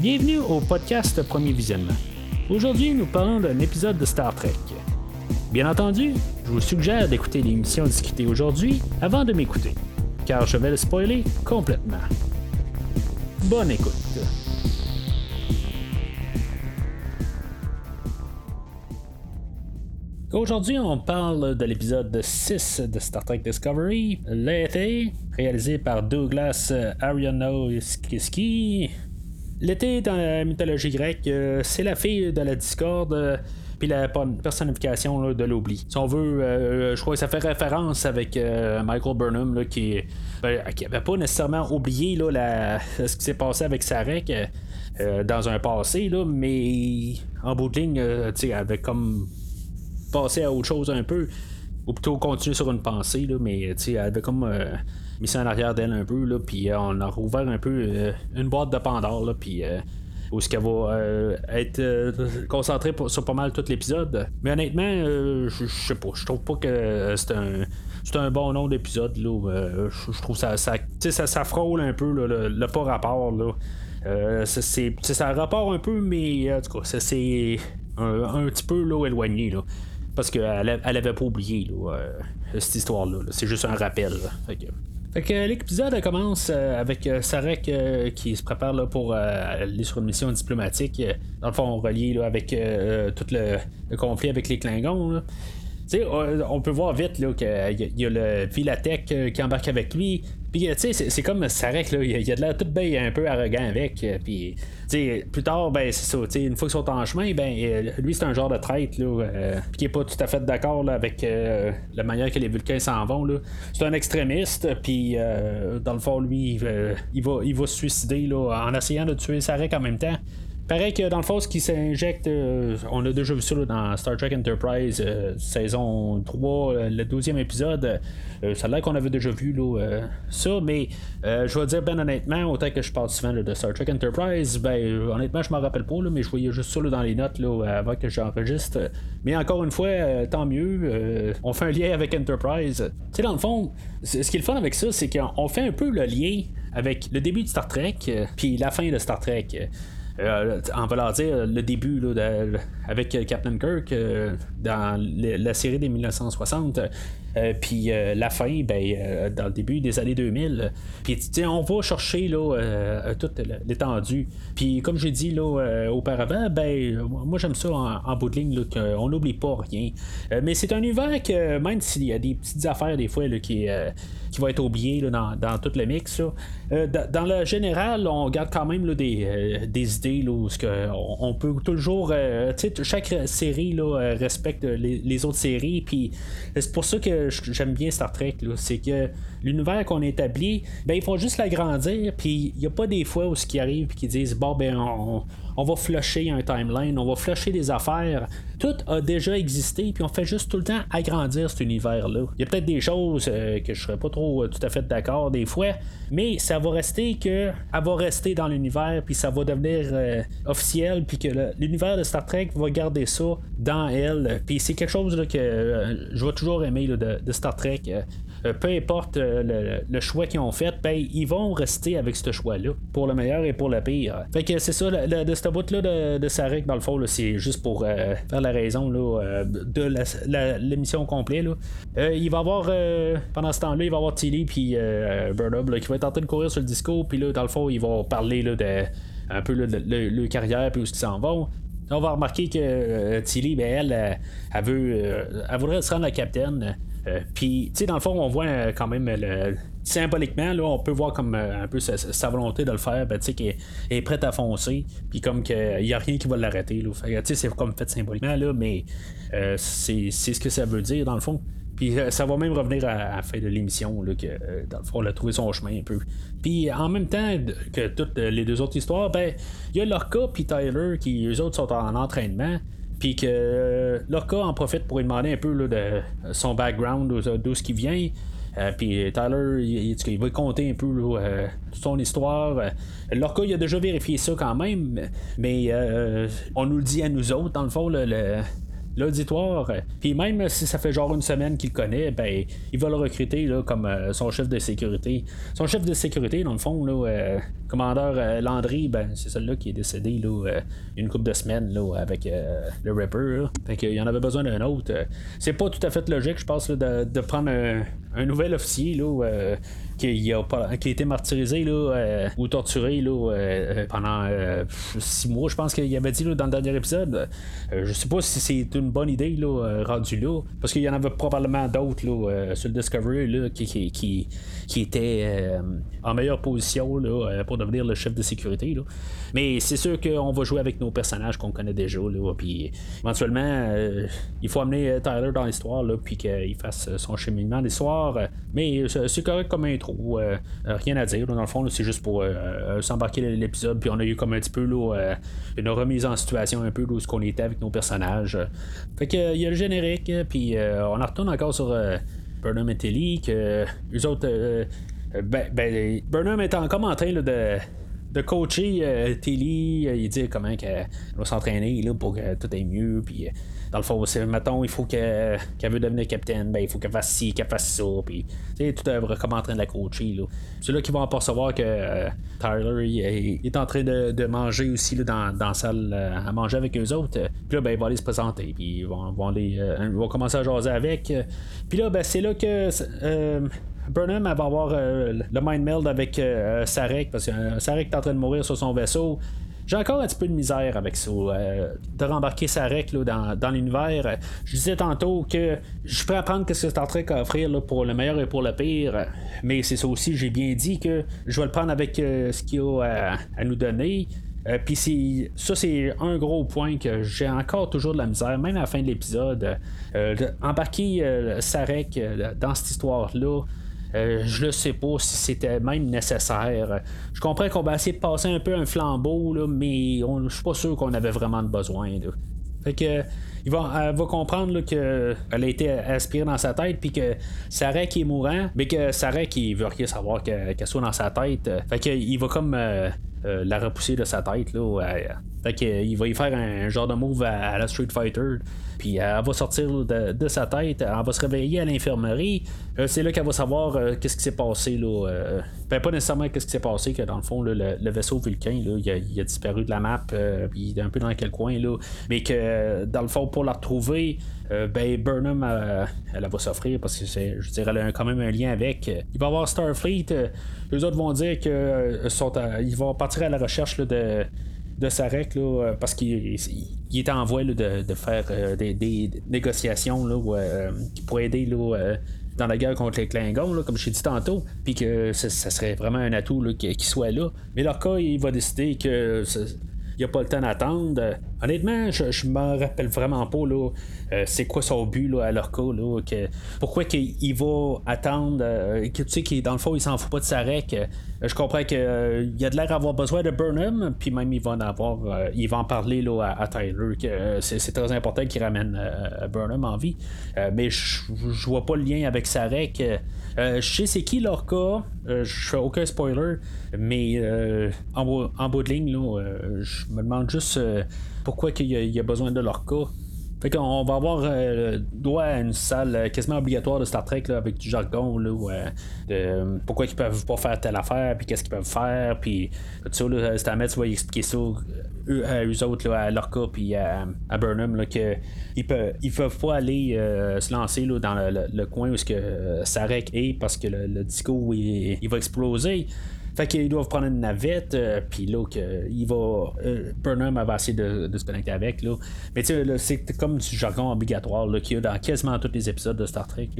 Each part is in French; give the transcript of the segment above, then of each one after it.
Bienvenue au podcast Premier Visionnement. Aujourd'hui, nous parlons d'un épisode de Star Trek. Bien entendu, je vous suggère d'écouter l'émission discutée aujourd'hui avant de m'écouter, car je vais le spoiler complètement. Bonne écoute. Aujourd'hui, on parle de l'épisode 6 de Star Trek Discovery, l'été, réalisé par Douglas Arianowski. L'été dans la mythologie grecque, euh, c'est la fille de la discorde. euh, puis la personnification là, de l'oubli. Si on veut, euh, je crois que ça fait référence avec euh, Michael Burnham là, qui, ben, qui avait pas nécessairement oublié là, ce qui s'est passé avec Sarek euh, dans un passé, là, mais en bout de ligne, euh, elle avait comme passer à autre chose un peu, ou plutôt continuer sur une pensée, là, mais elle avait comme euh, mis en arrière d'elle un peu, là, puis euh, on a rouvert un peu euh, une boîte de Pandore, là, puis euh, où ce qu'elle va être concentrée sur pas mal tout l'épisode. Mais honnêtement, je sais pas, je trouve pas que c'est un. C'est un bon nom d'épisode, là. je trouve ça ça, ça. ça frôle un peu là, le, le pas rapport, là. C'est, ça rapport un peu, mais en tout cas, c'est un, un petit peu là, éloigné. Là, parce qu'elle elle avait pas oublié là, cette histoire-là. là. C'est juste un rappel. là. Fait que l'épisode commence euh, avec euh, Sarek euh, qui se prépare là, pour aller sur une mission diplomatique. dans le fond, relié là, avec tout le, conflit avec les Klingons. On peut voir vite qu'il y a- le Vilatech euh, qui embarque avec lui. Puis, tu sais, c'est- comme Sarek, là, il y a- de l'air tout bien un peu arrogant avec. euh, Puis, tu sais, plus tard, ben, c'est ça, une fois qu'ils sont en chemin, ben, euh, lui, c'est un genre de traître, là, euh, qui est pas tout à fait d'accord avec euh, la manière que les Vulcains s'en vont, là. C'est un extrémiste, puis, euh, dans le fond, lui, euh, il, va, il va se suicider, là, en essayant de tuer Sarek en même temps. Pareil que dans le fond, ce qui s'injecte, euh, on a déjà vu ça dans Star Trek Enterprise, euh, saison 3, euh, le 12e épisode. Euh, ça a l'air qu'on avait déjà vu ça, mais je vais dire ben honnêtement, autant que je parle souvent de Star Trek Enterprise, ben honnêtement, je m'en rappelle pas, mais je voyais juste ça dans les notes avant que j'enregistre. Mais encore une fois, tant mieux, on fait un lien avec Enterprise. Tu sais, dans le fond, ce qui est le fun avec ça, c'est qu'on on fait un peu le lien avec le début de Star Trek, puis la fin de Star Trek. Euh, on va dire le début là, avec Captain Kirk euh, dans la série des 1960 euh, puis euh, la fin ben, euh, dans le début des années 2000 puis on va chercher là, toute l'étendue. Puis comme j'ai dit là, auparavant ben moi j'aime ça en, en bout de ligne là, qu'on n'oublie pas rien. Mais c'est un univers que même s'il y a des petites affaires des fois qui, qui vont être oubliées là, dans, dans tout le mix dans, le général on garde quand même des, des idées là, où on, on peut toujours chaque série là, respecte les, les autres séries puis c'est pour ça que j'aime bien Star Trek c'est que l'univers qu'on établit ben ils font juste l'agrandir puis il n'y a pas des fois où ce qui arrive qui disent bon ben on, on va flusher un timeline on va flusher des affaires. Tout a déjà existé puis on fait juste tout le temps agrandir cet univers là il y a peut-être des choses euh, que je serais pas trop euh, tout à fait d'accord des fois mais ça va rester que elle va rester dans l'univers puis ça va devenir euh, officiel puis que l'univers de Star Trek va garder ça dans elle. Puis c'est quelque chose que je vais toujours aimer là, de, de Star Trek Euh, euh, peu importe euh, le, choix qu'ils ont fait, ben, ils vont rester avec ce choix-là, pour le meilleur et pour le pire. Fait que c'est ça, le- de ce bout-là de, Sarek, dans le fond, c'est juste pour euh, faire la raison euh, de l'émission complète. Euh, il va avoir, euh, pendant ce temps-là, il va avoir Tilly puis euh, Burnham qui va train de courir sur le disco, puis là, dans le fond, ils vont parler de un peu de le, le carrière, puis où ils s'en vont. On va remarquer que euh, Tilly, ben, elle, euh, elle, veut, euh, elle voudrait se rendre la capitaine. Euh, Puis, tu sais, dans le fond, on voit euh, quand même le, symboliquement, là, on peut voir comme euh, un peu sa, volonté de le faire, ben, tu sais, elle est prête à foncer, puis comme qu'il n'y a rien qui va l'arrêter. là. Fait c'est comme fait symboliquement, là, mais c'est c'est ce que ça veut dire, dans le fond. Puis ça va même revenir à, la fin de l'émission, que dans le fond, elle a trouvé son chemin un peu. Puis en même temps que toutes les deux autres histoires, ben, il y a Lorca puis Tyler qui, eux autres, sont en entraînement. Puis que euh, Lorca en profite pour lui demander un peu là, de son background, d'où ce qui vient. Euh, puis Tyler, il, il- va compter un peu euh, son histoire? Euh, Lorca, il a déjà vérifié ça quand même, mais on nous le dit à nous autres, dans le fond, le- l'auditoire. Puis même si ça fait genre une semaine qu'il connaît, ben, il va le recruter là, comme son chef de sécurité. Son chef de sécurité, dans le fond, là, commandeur Landry, ben, c'est celui-là qui est décédé là, une couple de semaines là, avec le Ripper. Fait qu'il y en avait besoin d'un autre. C'est pas tout à fait logique, je pense, de, de, prendre un, nouvel officier là, qui a, pas, qui a été martyrisé là, euh, ou torturé là, euh, pendant euh, six mois, je pense qu'il avait dit dans le dernier épisode. je sais pas si c'est une bonne idée là, rendu là, parce qu'il y en avait probablement d'autres sur le Discovery là, qui, qui, étaient en meilleure position là, pour devenir le chef de sécurité. Là. Mais c'est sûr qu'on va jouer avec nos personnages qu'on connaît déjà. Là, éventuellement, il faut amener Tyler dans l'histoire, puis qu'il fasse son cheminement d'histoire. Mais c'est correct comme intro. Euh, euh, rien à dire. dans le fond, c'est juste pour euh, s'embarquer l'épisode. Puis on a eu comme un petit peu une remise en situation un peu d'où ce qu'on était avec nos personnages. Fait que il y a le générique, puis on en retourne encore sur Burnham et Tilly, que les autres. ben, ben, Burnham est encore en train de de coacher Tilly, il dit comment qu'elle va s'entraîner pour que tout aille mieux, puis dans le fond, c'est, mettons, il faut qu'elle, veut devenir capitaine, ben, il faut qu'elle fasse ci, qu'elle fasse ça, puis, tu tout œuvre comme en train de la coacher, là. C'est là qu'ils vont percevoir que euh, Tyler, est en train de, manger aussi, là, dans, dans la salle euh, à manger avec eux autres. Puis là, ben, il va aller se présenter, puis ils vont, vont, euh, vont commencer à jaser avec. Puis là, ben, c'est là que. Burnham va avoir le mind meld avec Sarek parce que Sarek est en train de mourir sur son vaisseau. J'ai encore un petit peu de misère avec ça, euh, de rembarquer sa rec dans, dans l'univers. Je disais tantôt que je suis prêt à prendre ce que c'est en train d'offrir pour le meilleur et pour le pire, mais c'est ça aussi, j'ai bien dit que je vais le prendre avec euh, ce qu'il a à, nous donner. Euh, Puis ça, c'est un gros point que j'ai encore toujours de la misère, même à la fin de l'épisode. embarquer Sarek dans cette histoire-là, euh, je ne sais pas si c'était même nécessaire. Je comprends qu'on va essayer de passer un peu un flambeau, là, mais je suis pas sûr qu'on avait vraiment de besoin. Fait que il va, va comprendre qu'elle a été aspirée dans sa tête, puis que qui est mourant, mais que Sarah qui veut rien savoir qu'elle soit dans sa tête. Fait qu'il va comme euh, euh, la repousser de sa tête. Là, fait qu'il va y faire un, genre de move à la Street Fighter. Puis euh, elle va sortir de, sa tête, elle va se réveiller à l'infirmerie. Euh, c'est là qu'elle va savoir euh, qu'est-ce qui s'est passé. Là, ben, pas nécessairement qu'est-ce qui s'est passé, que dans le fond, le, vaisseau Vulcain, là, il, a, disparu de la map, puis il est un peu dans quel coin. Là, mais que dans le fond, pour la retrouver, ben, Burnham, elle, va s'offrir parce que je elle a quand même un lien avec. Il va y avoir Starfleet. les autres vont dire qu'ils vont partir à la recherche de Sarek euh, parce qu'il il est en voie de, faire euh, des, négociations là, euh, qui pourraient aider dans la guerre contre les Klingons, comme je t'ai dit tantôt, puis que ça, serait vraiment un atout qu'il soit là. Mais leur cas, il va décider que il n'y a pas le temps d'attendre. Honnêtement, je, je me rappelle vraiment pas là, euh, c'est quoi son but là, à leur cas. Là, que, pourquoi qu'il va attendre, euh, que, tu sais, qu'il, dans le fond, il s'en fout pas de sa rec. Euh, je comprends qu'il y a de l'air d'avoir besoin de Burnham, puis même il va en avoir, il va en parler là, à, Tyler, que c'est, très important qu'il ramène Burnham en vie. mais je, vois pas le lien avec sa rec. je sais c'est qui leur cas, je fais aucun spoiler, mais en, en, bout de ligne, je me demande juste pourquoi il y, a besoin de leur cas. Fait qu'on va avoir euh, droit à une salle euh, quasiment obligatoire de Star Trek là, avec du jargon là, euh, de pourquoi ils peuvent pas faire telle affaire, puis qu'est-ce qu'ils peuvent faire, puis tout ça, là, Stamets va expliquer ça à eux autres, là, à Lorca puis à, Burnham, là, que peuvent, ils peuvent pas aller se lancer là, dans le, coin où ce que Sarek est parce que le, disco il va exploser. Fait qu'ils doivent prendre une navette, euh, puis là, il va. Euh, Burnham va essayer de, se connecter avec. Là. Mais tu sais, c'est comme du jargon obligatoire qu'il y a dans quasiment tous les épisodes de Star Trek.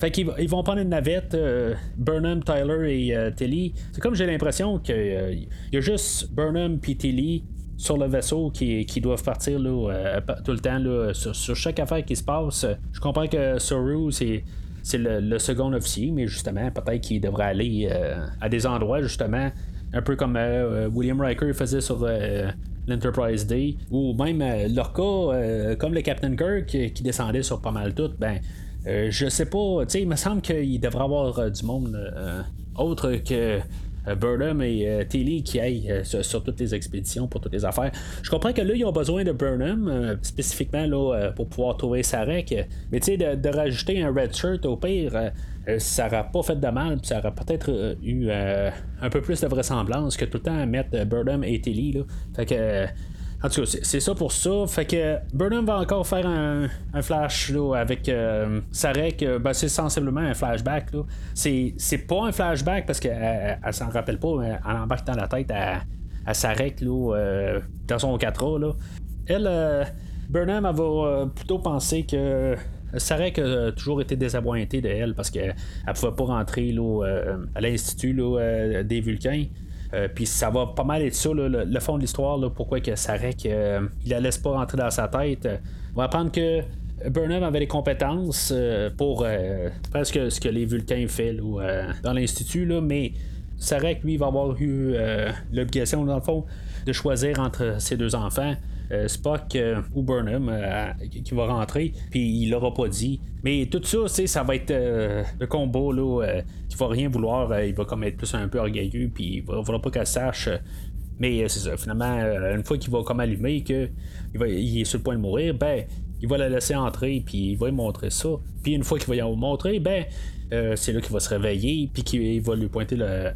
Fait qu'ils ils vont prendre une navette, euh, Burnham, Tyler et Tilly. C'est comme j'ai l'impression qu'il y a juste Burnham puis Tilly sur le vaisseau qui, doivent partir là, tout le temps là, sur, sur, chaque affaire qui se passe. Je comprends que Soru, c'est c'est le, second officier, mais justement, peut-être qu'il devrait aller euh, à des endroits, justement, un peu comme euh, William Riker faisait sur euh, l'Enterprise Day, ou même leur cas, comme le Captain Kirk qui descendait sur pas mal tout, ben, je sais pas, tu sais, il me semble qu'il devrait avoir du monde autre que Burnham et Tilly qui aillent sur, toutes les expéditions pour toutes les affaires. Je comprends que là, ils ont besoin de Burnham, spécifiquement là, pour pouvoir trouver Sarek. Mais tu sais, de, rajouter un red shirt au pire. ça n'aurait pas fait de mal, ça aurait peut-être eu un peu plus de vraisemblance que tout le temps mettre Burnham et Tilly. Là. Fait que en tout cas, c'est ça pour ça. Fait que Burnham va encore faire un, flash là, avec euh, Sarek. Euh, ben, c'est sensiblement un flashback. C'est, pas un flashback parce qu'elle elle, s'en rappelle pas, mais elle embarque dans la tête à, à Sarek là, euh, dans son 4A. Là. Elle, euh, Burnham, elle va plutôt penser que. Sarek a toujours été désappointé de elle parce qu'elle ne pouvait pas rentrer là, à l'Institut des Vulcains. Euh, puis ça va pas mal être ça, le, fond de l'histoire, pourquoi que Sarek euh, il la laisse pas rentrer dans sa tête. On va apprendre que Burnham avait les compétences euh, pour presque ce que les Vulcains font dans l'Institut, mais Sarek, lui, va avoir eu l'obligation, dans le fond, de choisir entre ses deux enfants. Euh, Spock euh, ou Burnham euh, qui va rentrer, puis il l'aura pas dit. Mais tout ça, ça va être le combo là, qui va rien vouloir. il va comme être plus un peu orgueilleux, puis il va, pas qu'elle sache. Mais c'est ça, finalement, une fois qu'il va comme allumer, qu'il il est sur le point de mourir, ben, il va la laisser entrer, puis il va lui montrer ça. Puis une fois qu'il va y montrer, ben, c'est là qu'il va se réveiller, puis qu'il va lui pointer le,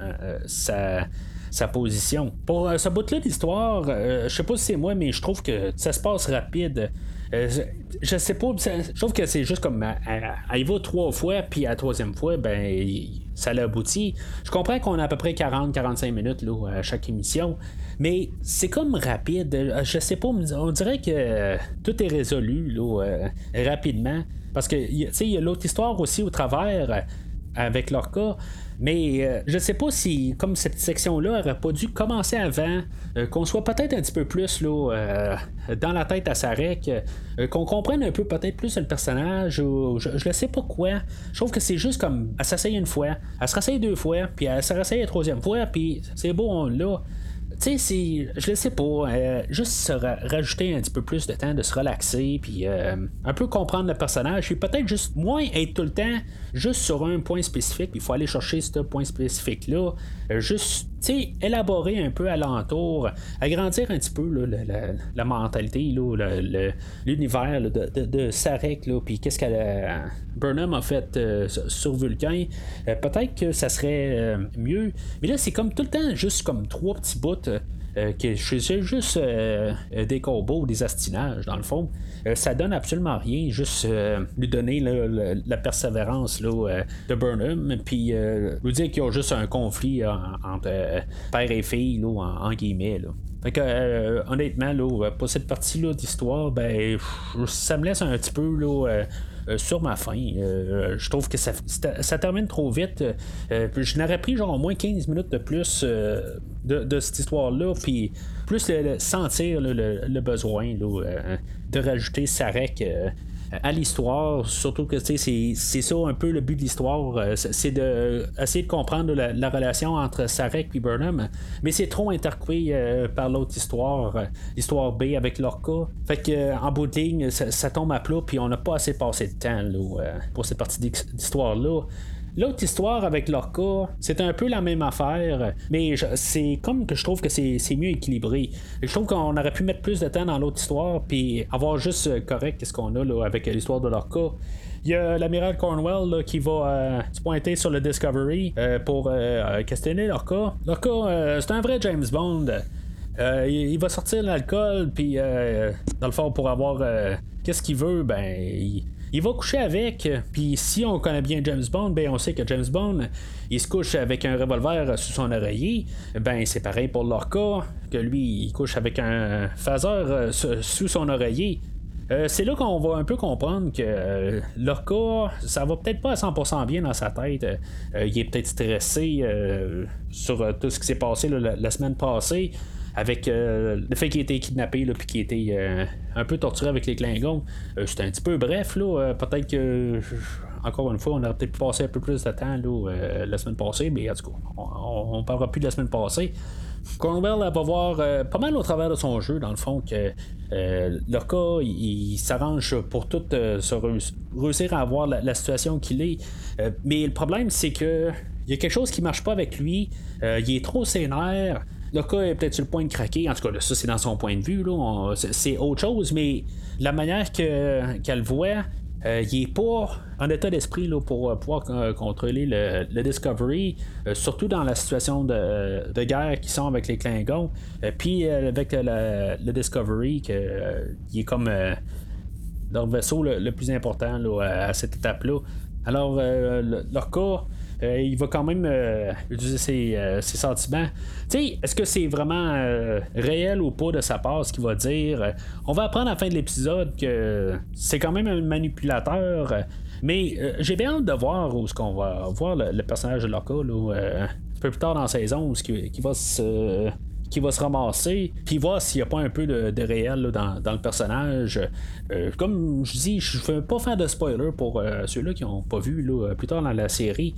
sa sa position. Pour euh, ce bout-là d'histoire, euh, je sais pas si c'est moi, mais je trouve que ça se passe rapide. Euh, je sais pas, je trouve que c'est juste comme elle, va trois fois, puis à la troisième fois, ben ça l'aboutit. Je comprends qu'on a à peu près 40-45 minutes là, à chaque émission, mais c'est comme rapide. Je sais pas, on dirait que tout est résolu là, rapidement. Parce que il y a l'autre histoire aussi au travers avec leur. Mais euh, je sais pas si, comme cette section-là aurait pas dû commencer avant, euh, qu'on soit peut-être un petit peu plus là, euh, dans la tête à Sarek, qu'on comprenne un peu peut-être plus le personnage, ou je, ne sais pas quoi. Je trouve que c'est juste comme, elle s'essaye une fois, elle se rasseille deux fois, puis elle se rasseille la troisième fois, puis c'est bon, là tu sais, je le sais pas, euh, juste se rajouter un petit peu plus de temps de se relaxer, puis euh, un peu comprendre le personnage, puis peut-être juste moins être tout le temps juste sur un point spécifique, il faut aller chercher ce point spécifique-là, euh, juste élaborer un peu alentour, agrandir un petit peu la, mentalité, l'univers de, Sarek, puis qu'est-ce que Burnham a fait sur Vulcain. Peut-être que ça serait mieux, mais là, c'est comme tout le temps juste comme trois petits bouts euh, que c'est juste euh, des combos des astinages, dans le fond. Euh, ça donne absolument rien, juste lui donner la persévérance de Burnham, puis lui dire qu'ils ont juste un conflit entre père et fille, en, guillemets. Fait que, honnêtement, là, pour cette partie-là d'histoire, ben, ça me laisse un petit peu là, euh, sur ma fin. Euh, je trouve que ça, ça, termine trop vite. Euh, je n'aurais pris genre au moins 15 minutes de plus de, cette histoire-là, puis plus sentir le, besoin de rajouter Sarek à l'histoire, surtout que c'est, c'est ça un peu le but de l'histoire, euh, c'est de essayer de comprendre la, relation entre Sarek et Burnham, mais c'est trop intercoupé euh, par l'autre histoire, euh, l'histoire B avec Lorca. Fait que en bout de ligne, ça, tombe à plat, puis on n'a pas assez passé de temps pour cette partie d'histoire-là. L'autre histoire avec Lorca, c'est un peu la même affaire, mais c'est comme que je trouve que c'est mieux équilibré. Je trouve qu'on aurait pu mettre plus de temps dans l'autre histoire, puis avoir juste euh, correct ce qu'on a là, avec l'histoire de Lorca. Il y a l'amiral Cornwell qui va euh, se pointer sur le Discovery euh, pour questionner Lorca. Lorca, c'est un vrai James Bond. il, va sortir l'alcool, puis dans le fond, pour avoir qu'est-ce qu'il veut, ben, il va coucher avec, puis si on connaît bien James Bond, ben on sait que James Bond, il se couche avec un revolver sous son oreiller. Ben c'est pareil pour Lorca, que lui, il couche avec un phaser euh, sous son oreiller. Euh, c'est là qu'on va un peu comprendre que euh, Lorca, ça va peut-être pas à 100% bien dans sa tête. il est peut-être stressé sur tout ce qui s'est passé la, semaine passée avec euh, le fait qu'il ait été kidnappé puis qu'il ait été euh, un peu torturé avec les Klingons. Euh, c'était un petit peu bref, là. peut-être que encore une fois, on aurait peut-être pu passer un peu plus de temps là, la semaine passée, mais en tout cas, on, ne parlera plus de la semaine passée. Cornwell va voir pas mal au travers de son jeu, dans le fond, que le cas, il, s'arrange pour tout se réussir à avoir la, situation qu'il est. mais le problème, c'est que il y a quelque chose qui marche pas avec lui. il est trop sénère. Le cas est peut-être sur le point de craquer. En tout cas, ça, c'est dans son point de vue. C'est autre chose, mais la manière qu'elle voit, euh, il n'est pas en état d'esprit pour euh, pouvoir euh, contrôler le, Discovery, surtout dans la situation de, guerre qui sont avec les Klingons. Puis avec le, Discovery, qui est comme leur vaisseau le, plus important à cette étape-là. Alors, leur euh, il va quand même euh, utiliser euh, ses, sentiments. Est-ce que c'est vraiment réel ou pas de sa part ce qu'il va dire? On va apprendre à la fin de l'épisode que c'est quand même un manipulateur. Mais j'ai bien hâte de voir où ce qu'on va voir le, personnage de Lorca un peu plus tard dans la saison, qui, qui va se qui va se ramasser, puis voir s'il n'y a pas un peu de, réel dans, le personnage. comme je dis, je ne fais pas faire de spoiler pour ceux-là qui n'ont pas vu plus tard dans la série.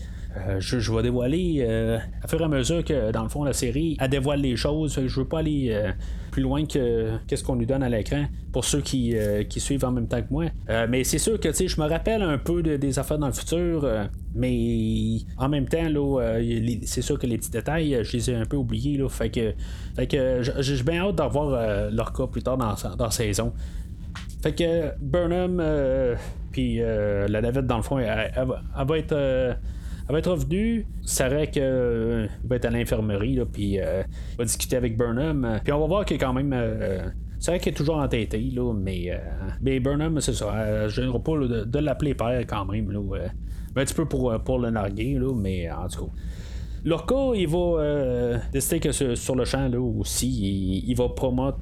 Euh, je, vais dévoiler euh, à fur et à mesure que, dans le fond, la série elle dévoile les choses. Je veux pas aller euh, plus loin que qu'est-ce qu'on nous donne à l'écran pour ceux qui, suivent en même temps que moi. mais c'est sûr que je me rappelle un peu des affaires dans le futur, mais en même temps, c'est sûr que les petits détails, je les ai un peu oubliés. Là, fait que, fait que j'ai bien hâte d'avoir leur cas plus tard dans, dans la saison. Fait que Burnham, puis la navette, dans le fond, elle va être elle va être revenue. Sarek euh, va être à l'infirmerie, puis euh, va discuter avec Burnham. Puis on va voir qu'il est quand même. Euh, c'est vrai qu'il est toujours entêté, là, mais, mais Burnham, c'est ça. je ne pas de, l'appeler père quand même. Là, un petit peu pour, le narguer, là, mais en tout cas. Lorca, il va décider que sur, le champ là, aussi, il, va promouvoir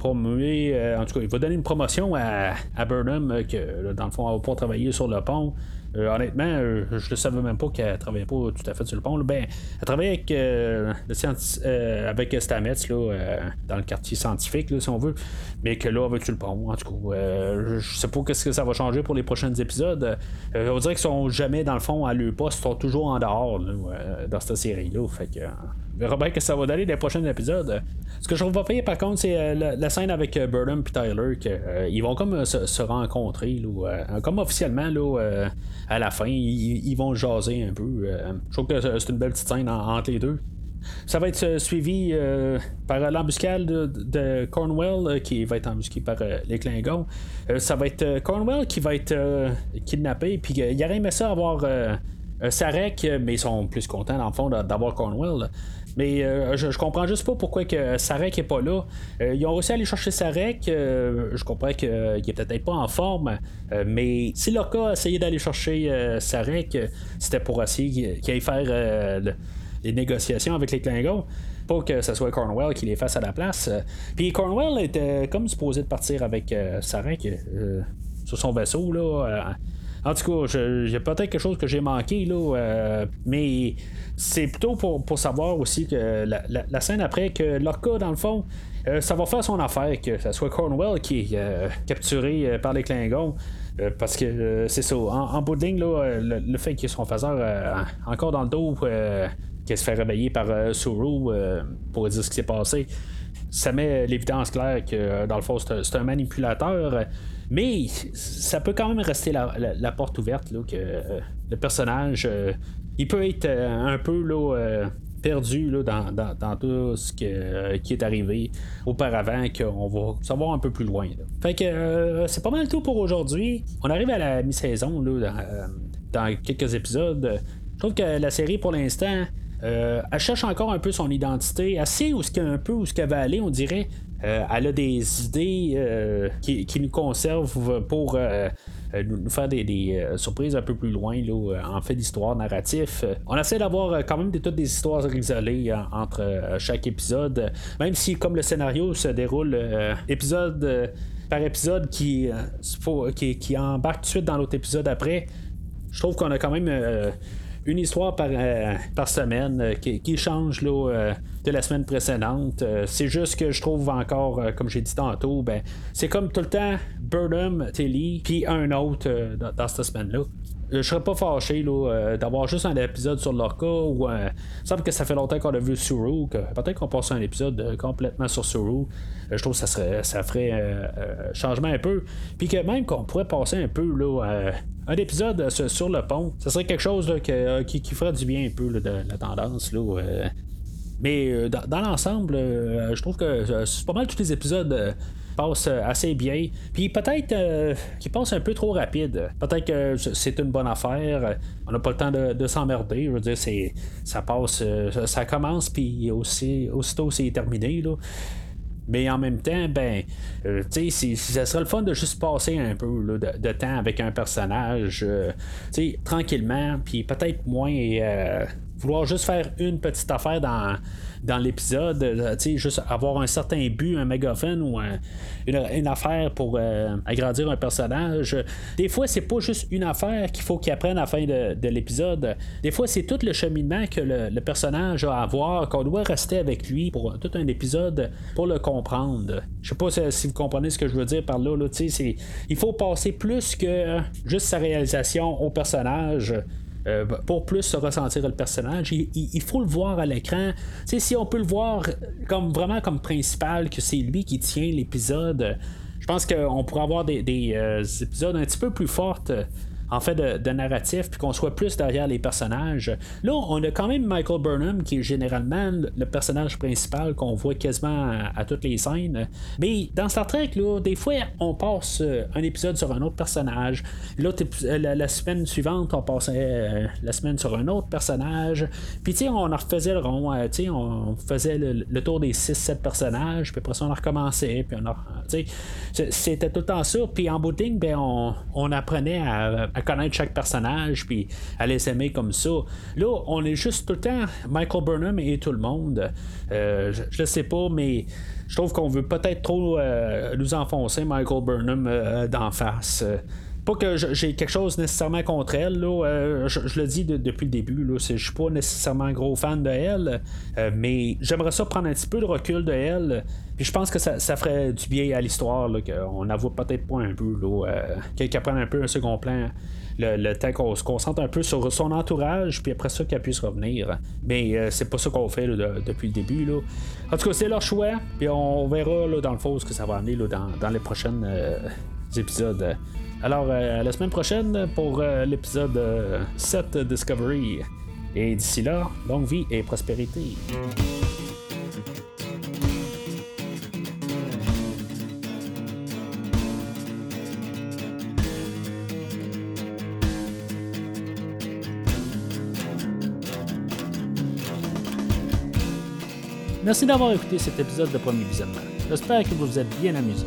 en tout cas, il va donner une promotion à, à Burnham que dans le fond, elle va pouvoir travailler sur le pont. Euh, honnêtement, euh, je ne savais même pas qu'elle travaillait pas tout à fait sur le pont. Ben, elle travaillait avec, euh, avec Stamets là, dans le quartier scientifique, si on veut, mais que là, avec sur le pont. En tout cas, je sais pas ce que ça va changer pour les prochains épisodes. on dirait qu'ils sont jamais, dans le fond, à leur poste, ils sont toujours en dehors dans cette série-là. Fait que verra bien que ça va donner les prochains épisodes. Ce que je pas payer par contre, c'est la, scène avec Burnham et Tyler, qu'ils vont comme se, rencontrer, comme officiellement là, à la fin, ils, vont jaser un peu. Euh, je trouve que c'est une belle petite scène entre les deux. Ça va être euh, suivi euh, par l'embuscade de, Cornwell qui va être embusqué par les Klingons. ça va être Cornwell qui va être kidnappé. Puis il aurait aimé ça avoir Sarek, mais ils sont plus contents dans le fond d'avoir Cornwell. Mais euh, je, je, comprends juste pas pourquoi que Sarek est pas là. Euh, ils ont réussi à aller chercher Sarek. Euh, je comprends qu'il est peut-être pas en forme. mais si cas a essayé d'aller chercher Sarek, c'était pour essayer qu'il aille faire les négociations avec les Klingons pas que ce soit Cornwell qui les fasse à la place. Puis Cornwell était comme supposé de partir avec Sarek sur son vaisseau là. En tout cas, il y a peut-être quelque chose que j'ai manqué, là, mais c'est plutôt pour, savoir aussi que la, scène après, que Lorca, dans le fond, euh, ça va faire son affaire, que ce soit Cornwell qui est euh, capturé euh, par les Klingons. parce que c'est ça, en, bout de ligne, le, fait qu'ils sont faiseurs encore dans le dos, qu'il se fait réveiller par Suru pour dire ce qui s'est passé, ça met l'évidence claire que dans le fond, c'est un, manipulateur. Mais ça peut quand même rester la, porte ouverte, là, que le personnage il peut être euh, un peu là, euh, perdu là, dans, tout ce euh, qui est arrivé auparavant, qu'on va savoir un peu plus loin. Fait que c'est pas mal tout pour aujourd'hui. On arrive à la mi-saison dans, dans, quelques épisodes. Je trouve que la série pour l'instant. elle cherche encore un peu son identité, assez où peu où ce qu'elle va aller, on dirait. Elle a des idées qui, qui, nous conservent pour euh, nous, faire des, euh, surprises un peu plus loin là, euh, en fait d'histoire narratif. on essaie d'avoir quand même des, toutes des histoires isolées entre chaque épisode, même si comme le scénario se déroule épisode par épisode qui, embarque tout de suite dans l'autre épisode après, je trouve qu'on a quand même une histoire par, euh, semaine euh, qui, change là, euh, de la semaine précédente. c'est juste que je trouve encore, comme j'ai dit tantôt, ben, c'est comme tout le temps Burnham, Tilly, puis un autre dans, cette semaine-là. je serais pas fâché d'avoir juste un épisode sur Lorca ou semble que ça fait longtemps qu'on a vu Suru, que peut-être qu'on passe un épisode complètement sur Suru. je trouve que ça serait ça ferait changement un peu. Puis que même qu'on pourrait passer un peu là, un épisode sur le pont, ça serait quelque chose qui, qui, ferait du bien un peu de la tendance. Là, mais dans, l'ensemble, je trouve que c'est pas mal tous les épisodes passe euh, assez bien. Puis peut-être euh, qu'il passe un peu trop rapide. Peut-être que c'est une bonne affaire. On n'a pas le temps de, s'emmerder. Je veux dire, c'est, ça passe, euh, ça commence, puis aussi, aussitôt c'est terminé. Là. Mais en même temps, ben, tu sais, ça serait le fun de juste passer un peu de, temps avec un personnage, tu sais, tranquillement, puis peut-être moins vouloir juste faire une petite affaire dans, dans l'épisode, euh, juste avoir un certain but, un mégaphone ou une, affaire pour euh, agrandir un personnage. Des fois, c'est pas juste une affaire qu'il faut qu'il apprenne à la fin de, l'épisode. Des fois, c'est tout le cheminement que le, personnage a à avoir, qu'on doit rester avec lui pour tout un épisode pour le comprendre. Je sais pas si vous comprenez ce que je veux dire par là. là il faut passer plus que juste sa réalisation au personnage. Euh, pour plus ressentir le personnage. Il, faut le voir à l'écran. si on peut le voir comme vraiment comme principal, que c'est lui qui tient l'épisode, je pense qu'on pourrait avoir des, euh, épisodes un petit peu plus fortes en fait de, narratif, puis qu'on soit plus derrière les personnages. Là, on a quand même Michael Burnham, qui est généralement le personnage principal qu'on voit quasiment à, toutes les scènes. Mais dans Star Trek, là, des fois, on passe euh, un épisode sur un autre personnage. L'autre, euh, la, semaine suivante, on passait euh, la semaine sur un autre personnage. Puis, tu sais, on en refaisait le rond. tu sais, on faisait le, tour des 6-7 personnages, puis après ça, on recommençait, puis on c'était tout le temps ça. Puis en bout ben, on, on apprenait à connaître chaque personnage, puis à les aimer comme ça. Là, on est juste tout le temps Michael Burnham et tout le monde. Euh, je, ne sais pas, mais je trouve qu'on veut peut-être trop euh, nous enfoncer Michael Burnham euh, d'en face pas que j'ai quelque chose nécessairement contre elle. je, le dis depuis le début. Là, je suis pas nécessairement un gros fan de elle. mais j'aimerais ça prendre un petit peu de recul de elle. Puis je pense que ça, ferait du bien à l'histoire. qu'on n'avoue peut-être pas un peu. qu'elle prenne un peu un second plan le, temps qu'on se concentre un peu sur son entourage, puis après ça, qu'elle puisse revenir. Mais euh, c'est pas ça qu'on fait depuis le début. Là. En tout cas, c'est leur choix, puis on verra dans le fond ce que ça va amener dans, les prochains euh, épisodes. Alors, euh, la semaine prochaine pour l'épisode 7 Discovery. Et d'ici là, longue vie et prospérité. Merci d'avoir écouté cet épisode de Premier Visionnement. J'espère que vous vous êtes bien amusé.